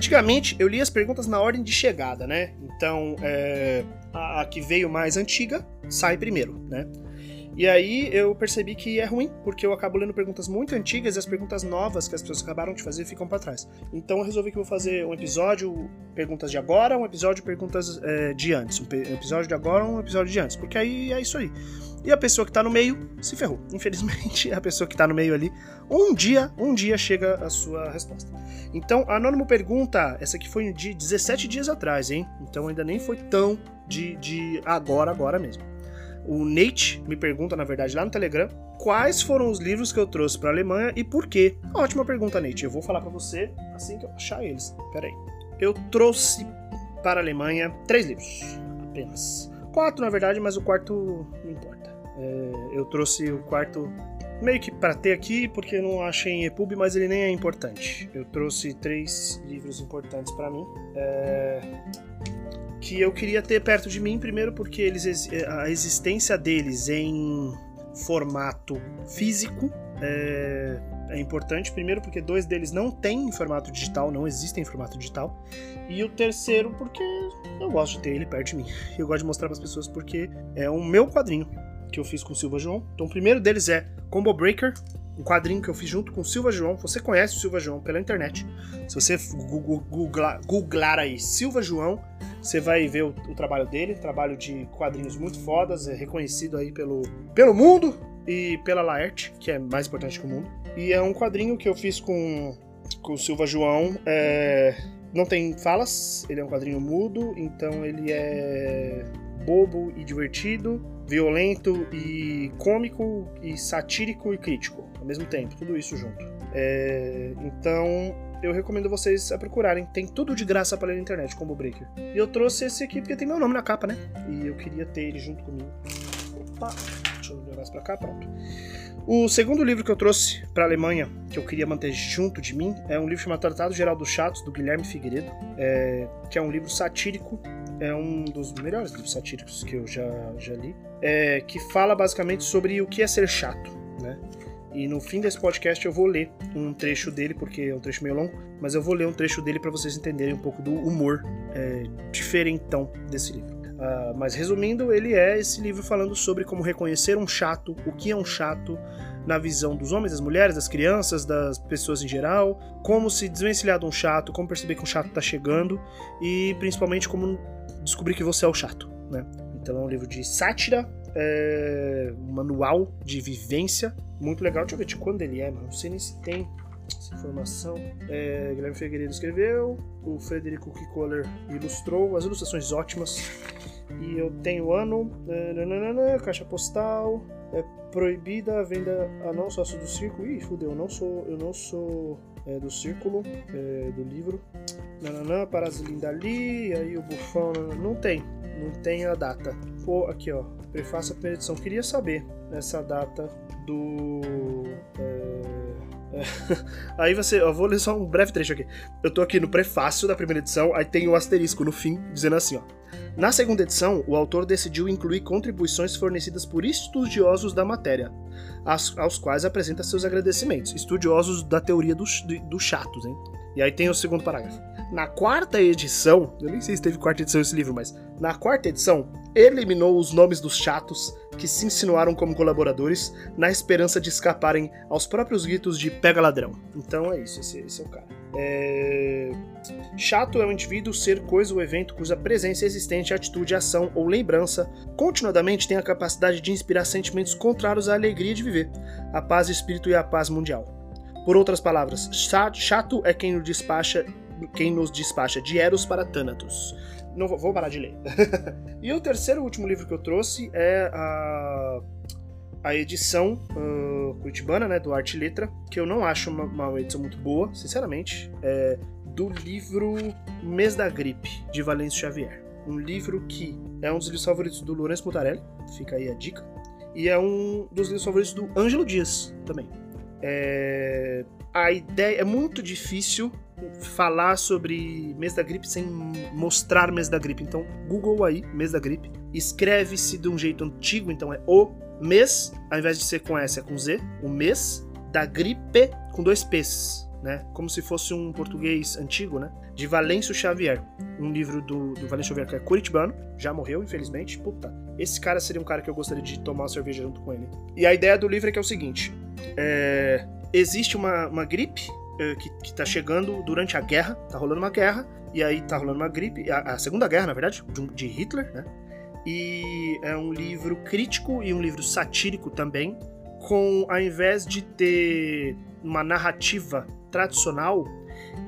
Antigamente, eu li as perguntas na ordem de chegada, né? Então, é, a, a que veio mais antiga sai primeiro, né? E aí eu percebi que é ruim, porque eu acabo lendo perguntas muito antigas e as perguntas novas que as pessoas acabaram de fazer ficam para trás. Então eu resolvi que eu vou fazer um episódio perguntas de agora, um episódio perguntas é, de antes. Um episódio de agora, um episódio de antes. Porque aí é isso aí. E a pessoa que tá no meio se ferrou. Infelizmente, a pessoa que tá no meio ali, um dia, um dia chega a sua resposta. Então, Anônimo pergunta, essa aqui foi de 17 dias atrás, hein? Então ainda nem foi tão de, de agora, agora mesmo. O Nate me pergunta, na verdade, lá no Telegram, quais foram os livros que eu trouxe para a Alemanha e por quê? Ótima pergunta, Nate. Eu vou falar para você assim que eu achar eles. Pera aí. Eu trouxe para a Alemanha três livros, apenas. Quatro, na verdade, mas o quarto não importa. É, eu trouxe o quarto meio que para ter aqui, porque não achei em EPUB, mas ele nem é importante. Eu trouxe três livros importantes para mim. É, que eu queria ter perto de mim, primeiro porque eles, a existência deles em formato físico é, é, importante. Primeiro porque dois deles não têm formato digital, não existem em formato digital. E o terceiro porque eu gosto de ter ele perto de mim. Eu gosto de mostrar para as pessoas porque é o meu quadrinho que eu fiz com o Silva João. Então o primeiro deles é Combo Breaker, um quadrinho que eu fiz junto com o Silva João. Você conhece o Silva João pela internet. Se você googlar aí Silva João, você vai ver o, o, trabalho dele, trabalho de quadrinhos muito fodas, é reconhecido aí pelo, pelo mundo e pela Laerte, que é mais importante que o mundo. E é um quadrinho que eu fiz com, com o Silva João. É, não tem falas, ele é um quadrinho mudo, então ele é bobo e divertido, violento e cômico e satírico e crítico ao mesmo tempo, tudo isso junto. É, então eu recomendo vocês a procurarem. Tem tudo de graça para ler na internet, como Breaker. E eu trouxe esse aqui porque tem meu nome na capa, né? E eu queria ter ele junto comigo. Opa, deixa eu levar mais pra cá, pronto. O segundo livro que eu trouxe para a Alemanha, que eu queria manter junto de mim, é um livro chamado Tratado Geral dos Chatos, do Guilherme Figueiredo, é, que é um livro satírico, é um dos melhores livros satíricos que eu já, já li, é, que fala basicamente sobre o que é ser chato, né? E no fim desse podcast eu vou ler um trecho dele, porque é um trecho meio longo, mas eu vou ler um trecho dele para vocês entenderem um pouco do humor é, diferentão desse livro. Uh, mas resumindo, ele é esse livro falando sobre como reconhecer um chato, o que é um chato, na visão dos homens, das mulheres, das crianças, das pessoas em geral, como se desvencilhar de um chato, como perceber que um chato está chegando e principalmente como descobrir que você é o chato, né? Então é um livro de sátira, é, manual de vivência muito legal. Deixa eu ver de quando ele é, mano. Não sei nem se tem essa informação. É, Guilherme Figueiredo escreveu, o Frederico Kikoller ilustrou, as ilustrações ótimas. E eu tenho ano, nananana, caixa postal, é proibida a venda a não sócio do círculo. Ih, fudeu, eu não sou, eu não sou é, do círculo, é, do livro. Nananã, Parasilinda ali, aí o bufão, não tem, não tem a data. Aqui ó, prefácio a primeira edição. Queria saber essa data do. É, é, aí você, eu vou ler só um breve trecho aqui. Eu tô aqui no prefácio da primeira edição, aí tem o um asterisco no fim, dizendo assim, ó. Na segunda edição, o autor decidiu incluir contribuições fornecidas por estudiosos da matéria, aos quais apresenta seus agradecimentos. Estudiosos da teoria dos, dos chatos, hein? E aí tem o segundo parágrafo. Na quarta edição, eu nem sei se teve quarta edição esse livro, mas na quarta edição, eliminou os nomes dos chatos que se insinuaram como colaboradores na esperança de escaparem aos próprios gritos de pega ladrão. Então é isso, esse, esse é o cara. É... Chato é um indivíduo, ser, coisa ou evento cuja presença existente, atitude, ação ou lembrança continuadamente tem a capacidade de inspirar sentimentos contrários à alegria de viver, a paz de espírito e a paz mundial. Por outras palavras, chato é quem nos despacha, quem nos despacha de Eros para Thanatos. Não vou, parar de ler. e o terceiro último livro que eu trouxe é a, a edição uh, curitibana, né, do Arte e Letra, que eu não acho uma, uma edição muito boa, sinceramente, é do livro Mês da Gripe, de Valêncio Xavier. Um livro que é um dos livros favoritos do Lourenço Mutarelli, fica aí a dica, e é um dos livros favoritos do Ângelo Dias também. É, a ideia é muito difícil falar sobre mês da gripe sem mostrar mês da gripe. Então, Google aí, mês da gripe. Escreve-se de um jeito antigo, então é o mês, ao invés de ser com S, é com Z. O mês da gripe com dois P's. né? Como se fosse um português antigo, né? De Valêncio Xavier. Um livro do, do Valêncio Xavier que é curitibano, já morreu, infelizmente. Puta, esse cara seria um cara que eu gostaria de tomar uma cerveja junto com ele. E a ideia do livro é que é o seguinte: é, existe uma, uma gripe que, que tá chegando durante a guerra, tá rolando uma guerra, e aí tá rolando uma gripe, a, a Segunda Guerra, na verdade, de, de Hitler, né? E é um livro crítico e um livro satírico também, com ao invés de ter uma narrativa tradicional,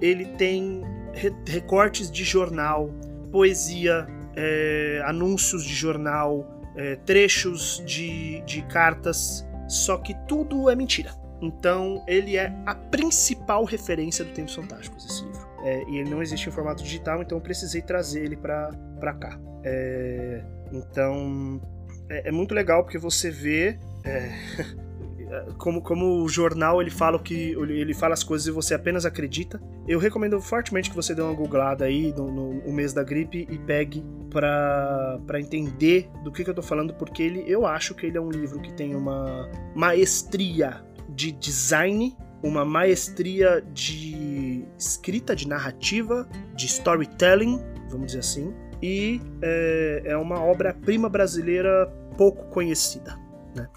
ele tem re recortes de jornal, poesia, é, anúncios de jornal, é, trechos de, de cartas, só que tudo é mentira. Então, ele é a principal referência do Tempos Fantásticos, esse livro. É, e ele não existe em formato digital, então eu precisei trazer ele para cá. É, então, é, é, muito legal porque você vê é, como, como o jornal ele fala que ele fala as coisas e você apenas acredita. Eu recomendo fortemente que você dê uma googlada aí no, no, no mês da gripe e pegue para entender do que, que eu tô falando, porque ele eu acho que ele é um livro que tem uma maestria de design, uma maestria de escrita, de narrativa, de storytelling, vamos dizer assim, e é, é uma obra-prima brasileira pouco conhecida. Né?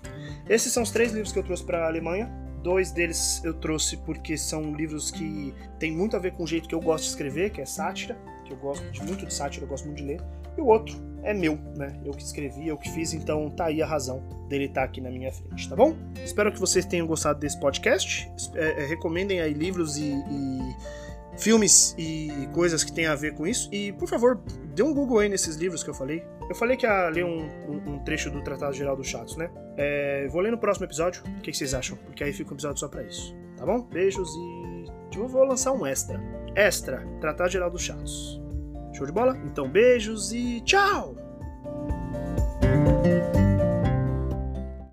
Esses são os três livros que eu trouxe para a Alemanha. Dois deles eu trouxe porque são livros que têm muito a ver com o jeito que eu gosto de escrever, que é sátira, que eu gosto de, muito de sátira, eu gosto muito de ler. E o outro é meu, né? Eu que escrevi, eu que fiz, então tá aí a razão dele estar tá aqui na minha frente, tá bom? Espero que vocês tenham gostado desse podcast. É, é, recomendem aí livros e, e filmes e coisas que tem a ver com isso. E, por favor, dê um Google aí nesses livros que eu falei. Eu falei que ia ler um, um, um trecho do Tratado Geral dos Chatos, né? É, vou ler no próximo episódio. O que, vocês acham? Porque aí fica um episódio só pra isso. Tá bom? Beijos e. Eu vou lançar um extra. Extra, Tratado Geral dos Chatos. Show de bola? Então, beijos e tchau!